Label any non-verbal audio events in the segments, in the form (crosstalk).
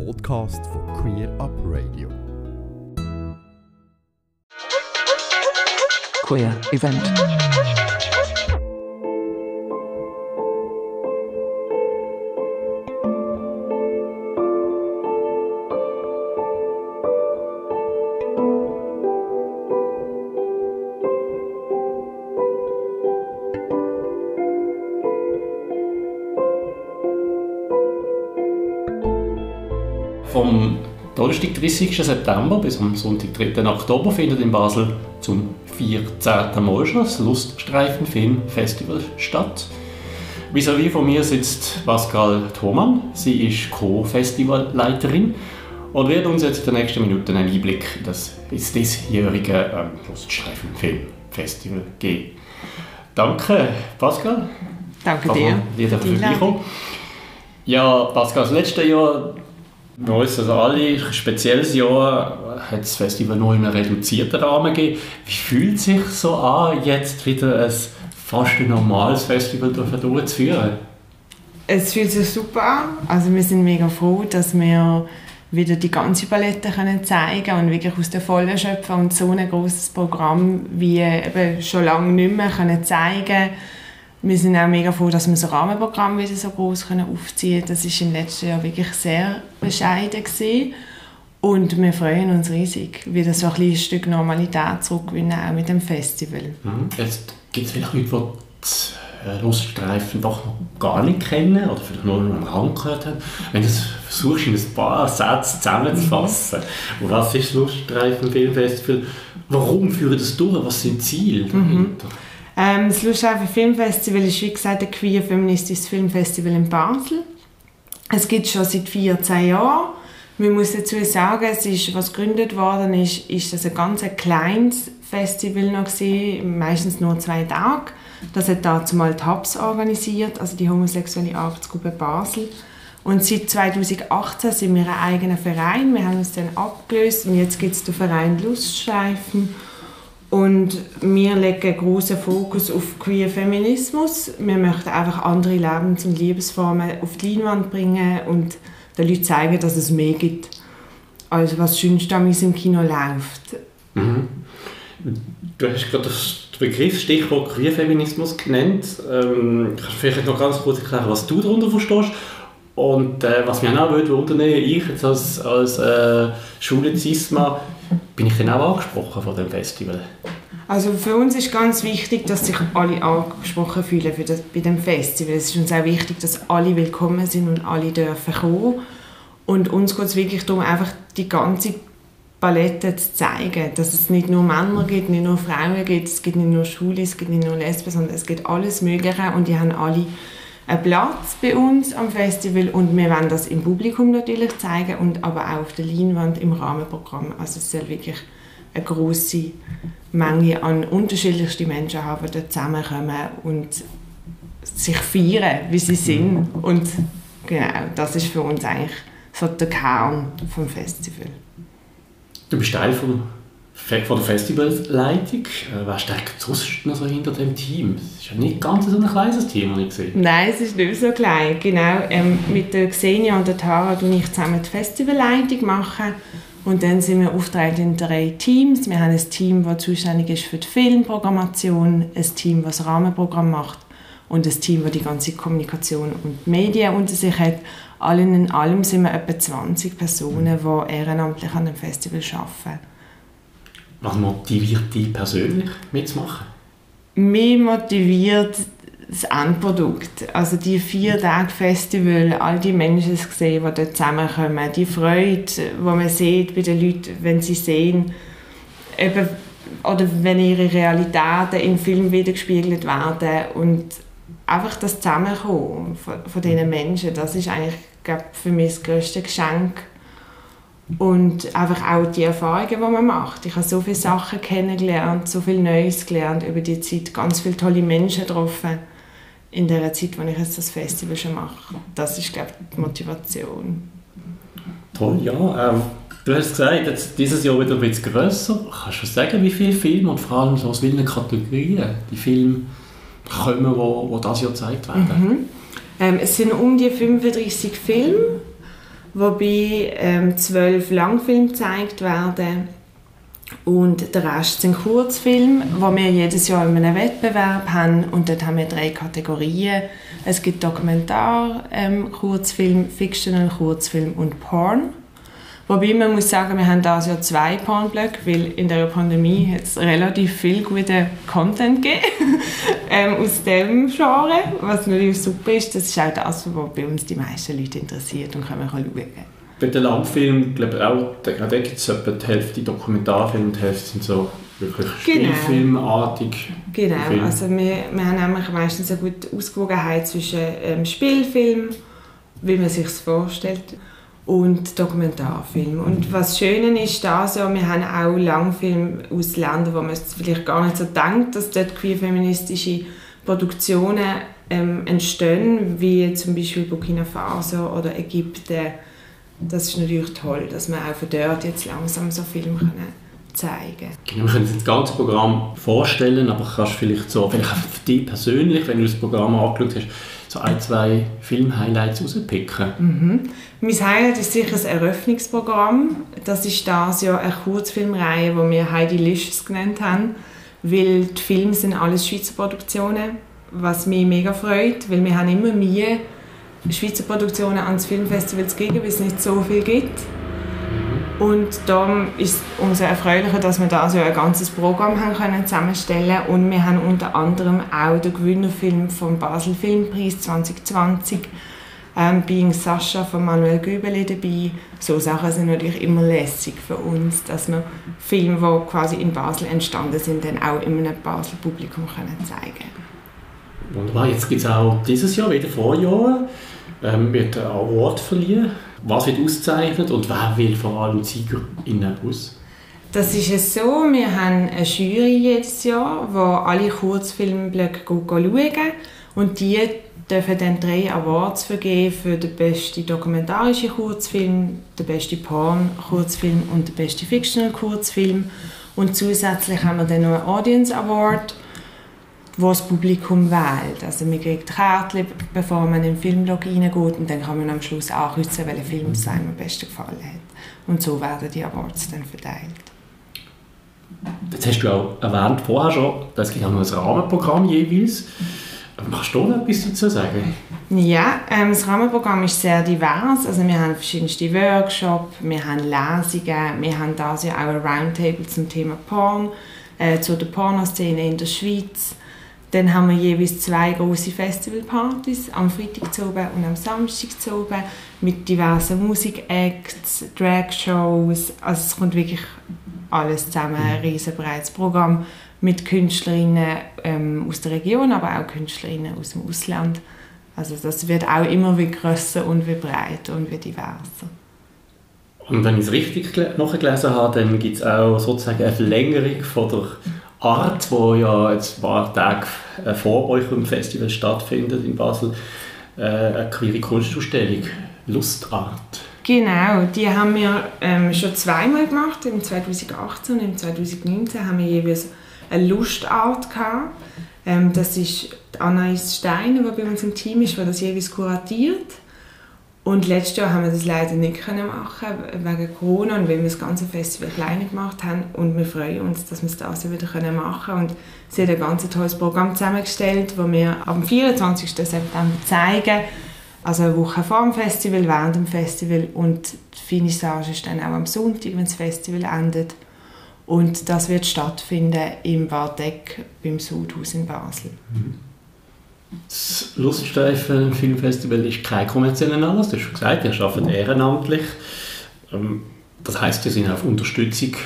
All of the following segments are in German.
Podcast for Queer Up Radio. Queer Event. Vom Donnerstag, 30. September bis am Sonntag, 3. Oktober findet in Basel zum 14. Mal schon das Luststreifenfilmfestival statt. Vis-à-vis von mir sitzt Pascal Thomann. Sie ist Co-Festivalleiterin und wird uns jetzt in den nächsten Minuten einen Einblick in das ins diesjährige ähm, Luststreifenfilmfestival geben. Danke, Pascal. Danke dir. wieder für die Einladung. vorbeikommen. Ja, Pascal, das letzte Jahr, bei uns also alle, spezielles Jahr, hat das Festival nur in einem reduzierten Rahmen gegeben. Wie fühlt es sich so an, jetzt wieder ein fast normales Festival durch- durchzuführen? Es fühlt sich super an. Also wir sind mega froh, dass wir wieder die ganze Palette können zeigen und wirklich aus der Vollen schöpfen und so ein großes Programm wie eben schon lange nicht mehr können zeigen. Wir sind auch mega froh, dass wir das Rahmenprogramm wieder so groß können aufziehen. Das ist im letzten Jahr wirklich sehr bescheiden gewesen. Und wir freuen uns riesig, wieder so ein kleines Stück Normalität zurückgewinnen, auch mit dem Festival. Mhm. Jetzt gibt es vielleicht Leute, die das Luststreifen doch noch gar nicht kennen oder vielleicht nur am Rand gehört haben. Wenn du es versuchst, in ein paar Sätze zusammenzufassen, und was ist das Luststreifen-Filmfestival? Warum führen das durch? Was sind die Ziele dahinter? Ähm, das Lustschaufe Filmfestival ist wie gesagt ein queer feministisches Filmfestival in Basel. Es gibt schon seit 14 Jahren. Man muss dazu sagen, es ist, was gegründet worden ist, ist das ein ganz kleines Festival noch gewesen, meistens nur zwei Tage. Das hat dazu mal HABS organisiert, also die homosexuelle Arbeitsgruppe Basel. Und seit 2018 sind wir ein eigener Verein. Wir haben uns dann abgelöst und jetzt gibt es den Verein Luststreifen. Und wir legen großen Fokus auf Queer Feminismus. Wir möchten einfach andere Lebens- und Liebesformen auf die Leinwand bringen und den Leuten zeigen, dass es mehr gibt, als was sonst im Kino läuft. Du hast gerade das Begriff, Stichwort Queerfeminismus genannt. Ähm, kannst du vielleicht noch ganz kurz erklären, was du darunter verstehst? Und äh, was mich auch würde wundern, ich jetzt als, als äh, schwule Cisma, bin ich dann auch angesprochen von dem Festival? Also für uns ist ganz wichtig, dass sich alle angesprochen fühlen für das, bei dem Festival. Es ist uns auch wichtig, dass alle willkommen sind und alle dürfen kommen. Und uns geht es wirklich darum, einfach die ganze Palette zu zeigen, dass es nicht nur Männer gibt, nicht nur Frauen gibt, es gibt nicht nur Schwule, es gibt nicht nur Lesben, sondern es gibt alles Mögliche und die haben alle einen Platz bei uns am Festival und wir wollen das im Publikum natürlich zeigen und aber auch auf der Leinwand im Rahmenprogramm. Also es soll wirklich eine große Menge an unterschiedlichsten Menschen haben, die zusammenkommen und sich feiern, wie sie sind. Und genau, das ist für uns eigentlich so der Kern vom Festival. Du bist Teil vom, Fe- von der Festivalleitung. Äh, wer steckt sonst noch so hinter dem Team? Es ist ja nicht ganz so ein kleines Team, habe ich gesehen. Nein, es ist nicht so klein. Genau, ähm, mit der Xenia und der Tara und ich zusammen die Festivalleitung machen. Und dann sind wir aufgeteilt in drei Teams. Wir haben ein Team, das zuständig ist für die Filmprogrammation, ein Team, das das Rahmenprogramm macht und ein Team, das die ganze Kommunikation und Medien unter sich hat. Allen in allem sind wir etwa 20 Personen, die ehrenamtlich an dem Festival arbeiten. Was motiviert dich persönlich mitzumachen? mich motiviert das Endprodukt. Also die vier Tage Festival, all die Menschen sehen, die dort zusammenkommen, die Freude, die man sieht bei den Leuten, wenn sie sehen, eben, oder wenn ihre Realitäten im Film wiedergespiegelt werden und einfach das Zusammenkommen von, von diesen Menschen, das ist eigentlich glaub, für mich das grösste Geschenk und einfach auch die Erfahrungen, die man macht. Ich habe so viele Sachen kennengelernt, so viel Neues gelernt über die Zeit, ganz viele tolle Menschen getroffen in der Zeit, wo ich jetzt das Festival schon mache. Das ist, glaube ich, die Motivation. Toll, ja. Ähm, du hast gesagt, jetzt dieses Jahr wieder ein bisschen grösser. Kannst du sagen, wie viele Filme und vor allem so aus welchen Kategorien die Filme kommen, die wo, wo das Jahr gezeigt werden? Ähm, es sind um die 35 Filme wobei ähm, zwölf Langfilme gezeigt werden und der Rest sind Kurzfilme, wo wir jedes Jahr in einem Wettbewerb haben und dort haben wir drei Kategorien. Es gibt Dokumentar, ähm, Kurzfilm, Fictional Kurzfilm und Porn. Wobei man muss sagen, wir haben dieses Jahr zwei Pornblöcke, weil in der Pandemie hat es relativ viel guten Content gegeben ähm, aus diesem Genre, was natürlich super ist. Das ist auch das, was bei uns die meisten Leute interessiert und können schauen bei den Langfilmen, glaube ich auch, da, da gibt es etwa die Hälfte Dokumentarfilme und die Hälfte sind so wirklich genau. Spielfilmartig. Genau, Film. also wir, wir haben nämlich meistens eine gute Ausgewogenheit zwischen ähm, Spielfilm, wie man sich vorstellt, und Dokumentarfilm. Und was Schöne ist da so, wir haben auch Langfilme aus Ländern, wo man es vielleicht gar nicht so denkt, dass dort queer-feministische Produktionen ähm, entstehen, wie zum Beispiel Burkina Faso oder Ägypten das ist natürlich toll, dass wir auch von dort jetzt langsam so Filme können zeigen genau, Wir können uns das ganze Programm vorstellen, aber kannst du vielleicht so, vielleicht auch für dich persönlich, wenn du das Programm angeschaut hast, so ein, zwei Film-Highlights rauspicken? Mhm. Mein Highlight ist sicher das Eröffnungsprogramm. Das ist das ja eine Kurzfilmreihe, die wir Heidi Licious genannt haben, weil die Filme sind alles Schweizer Produktionen, was mich mega freut, weil wir haben immer mehr Schweizer Produktionen ans Filmfestival zu geben, weil es nicht so viel gibt. Und darum ist es umso erfreulicher, dass wir da so ein ganzes Programm haben können zusammenstellen und wir haben unter anderem auch den Gewinnerfilm vom Basel Filmpreis 2020 ähm, Being Sascha von Manuel Göbeli dabei. So Sachen sind natürlich immer lässig für uns, dass wir Filme, die quasi in Basel entstanden sind, dann auch in einem Basel Publikum können zeigen Wunderbar, jetzt gibt es auch dieses Jahr wieder Vorjahr ähm, wird ein Award verliehen. Was wird ausgezeichnet und wer will vor allem SiegerInnen aus? Das ist es so, wir haben eine Jury jedes Jahr, wo alle Kurzfilmblöcke schauen und die dürfen dann drei Awards vergeben für den besten dokumentarischen Kurzfilm, den besten Porn-Kurzfilm und den besten Fictional-Kurzfilm. Und zusätzlich haben wir dann noch einen Audience Award wo das Publikum wählt. Also man kriegt Kärtchen, bevor man in den Filmlog reingeht und dann kann man am Schluss ankreuzen, welcher Film es einem am besten gefallen hat. Und so werden die Awards dann verteilt. Jetzt hast du auch erwähnt vorher schon, es gibt auch noch ein Rahmenprogramm jeweils. Kannst du noch etwas dazu sagen? Ja, ähm, das Rahmenprogramm ist sehr divers. Also wir haben verschiedenste Workshops, wir haben Lesungen, wir haben da ja auch ein Roundtable zum Thema Porn, äh, zu der Pornoszene in der Schweiz. Dann haben wir jeweils zwei große Festivalpartys, am Freitag oben und am Samstag oben, mit diversen Musikacts, Dragshows. Also es kommt wirklich alles zusammen, ein riesenbreites Programm mit Künstlerinnen ähm, aus der Region, aber auch Künstlerinnen aus dem Ausland. Also das wird auch immer wie grösser und wie breiter und wie diverser. Und wenn ich es richtig nachgelesen habe, dann gibt es auch sozusagen eine Verlängerung von der Art, wo ja jetzt ein paar Tage äh, vor euch im Festival stattfindet in Basel, äh, eine queere Kunstausstellung, Lustart. Genau, die haben wir ähm, schon zweimal gemacht, im 2018 und im 2019 haben wir jeweils eine Lustart gehabt. Ähm, das ist Anais Steiner, die bei uns im Team ist, die das jeweils kuratiert. Und letztes Jahr haben wir das leider nicht können machen wegen Corona und weil wir das ganze Festival klein gemacht haben. Und wir freuen uns, dass wir es das wieder können machen können. Und sie hat ein ganz tolles Programm zusammengestellt, das wir am 24. September zeigen. Also eine Woche vor dem Festival, während dem Festival und die Finissage ist dann auch am Sonntag, wenn das Festival endet. Und das wird stattfinden im Bardeck beim Sudhaus in Basel. Das Luststreifen Filmfestival ist kein kommerzieller Anlass, du hast schon gesagt, ihr arbeitet ehrenamtlich. Ähm, das heißt, ihr seid auf Unterstützung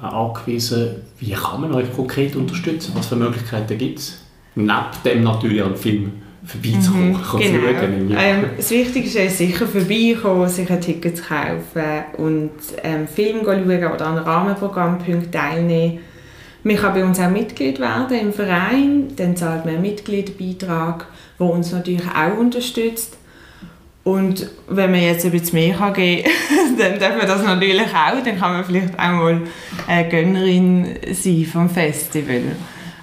angewiesen. Wie kann man euch konkret unterstützen? Was für Möglichkeiten gibt es? Neben dem natürlich an Film vorbeizukommen, mhm, genau. Schauen, ja. ähm, das Wichtigste ist sicher vorbeikommen, sich ein Ticket zu kaufen und ähm, Film schauen oder an Rahmenprogrammpunkten teilnehmen man kann bei uns auch Mitglied werden im Verein, dann zahlt man einen Mitgliederbeitrag, der uns natürlich auch unterstützt. Und wenn man jetzt ein bisschen mehr kann geben kann, (laughs) dann darf man das natürlich auch. Dann kann man vielleicht auch mal eine Gönnerin sein vom Festival.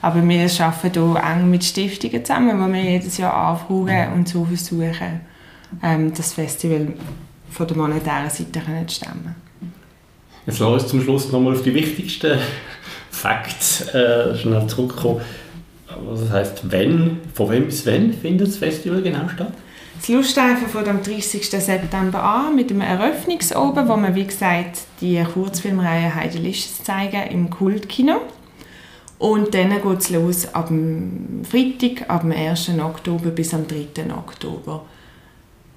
Aber wir arbeiten hier eng mit Stiftungen zusammen, die wir jedes Jahr anfragen und so versuchen, ähm, das Festival von der monetären Seite können stemmen Jetzt wir uns zum Schluss nochmal auf die wichtigsten Facts äh, schnell zurückkommen. Was heisst, wenn, von wem bis wann findet das Festival genau statt? Das Luststreifen fängt am 30. September an mit dem Eröffnungsoben, wo wir, wie gesagt, die Kurzfilmreihe Heide Lisches zeigen im Kultkino. Und dann geht es los ab dem Freitag, ab dem 1. Oktober bis am 3. Oktober.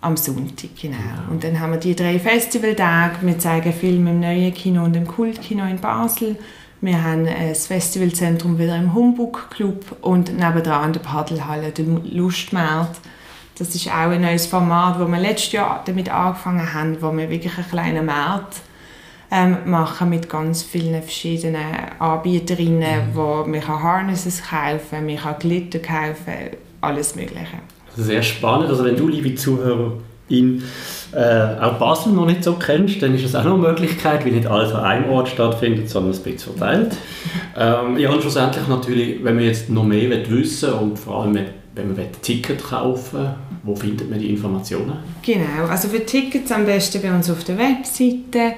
Am Sonntag, genau. Und dann haben wir die drei Festivaltage. Wir zeigen Filme im neuen Kino und im Kultkino in Basel. Wir haben das Festivalzentrum wieder im Humbug Club und nebenan in der Paddelhalle, der Lustmarkt. Das ist auch ein neues Format, wo wir letztes Jahr damit angefangen haben, wo wir wirklich einen kleinen Markt ähm, machen mit ganz vielen verschiedenen Anbieterinnen, mhm. wo man kann Harnesses kaufen, man kann Glitter kaufen, alles Mögliche. Sehr spannend. Also wenn du, liebe Zuhörerin, äh, auch Basel noch nicht so kennst, dann ist es auch noch eine Möglichkeit, weil nicht alles an einem Ort stattfindet, sondern ein bisschen verteilt. ähm, ja, und schlussendlich natürlich, wenn man jetzt noch mehr wissen will und vor allem, wenn man Ticket kaufen will, wo findet man die Informationen? Genau, also für Tickets am besten bei uns auf der Webseite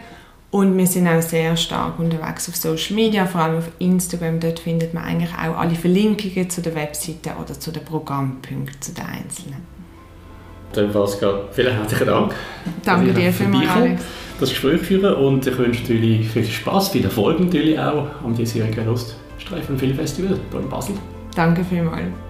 und wir sind auch sehr stark unterwegs auf Social Media, vor allem auf Instagram. Dort findet man eigentlich auch alle Verlinkungen zu der Webseite oder zu den Programmpunkten, zu den einzelnen. Dann Pascal, vielen herzlichen Dank. Danke dir vielmals, Alex. Das Gespräch führen und ich wünsche natürlich viel Spaß, viel Erfolg natürlich auch am diesjährigen Luststreifen Filmfestival hier in Basel. Danke vielmals.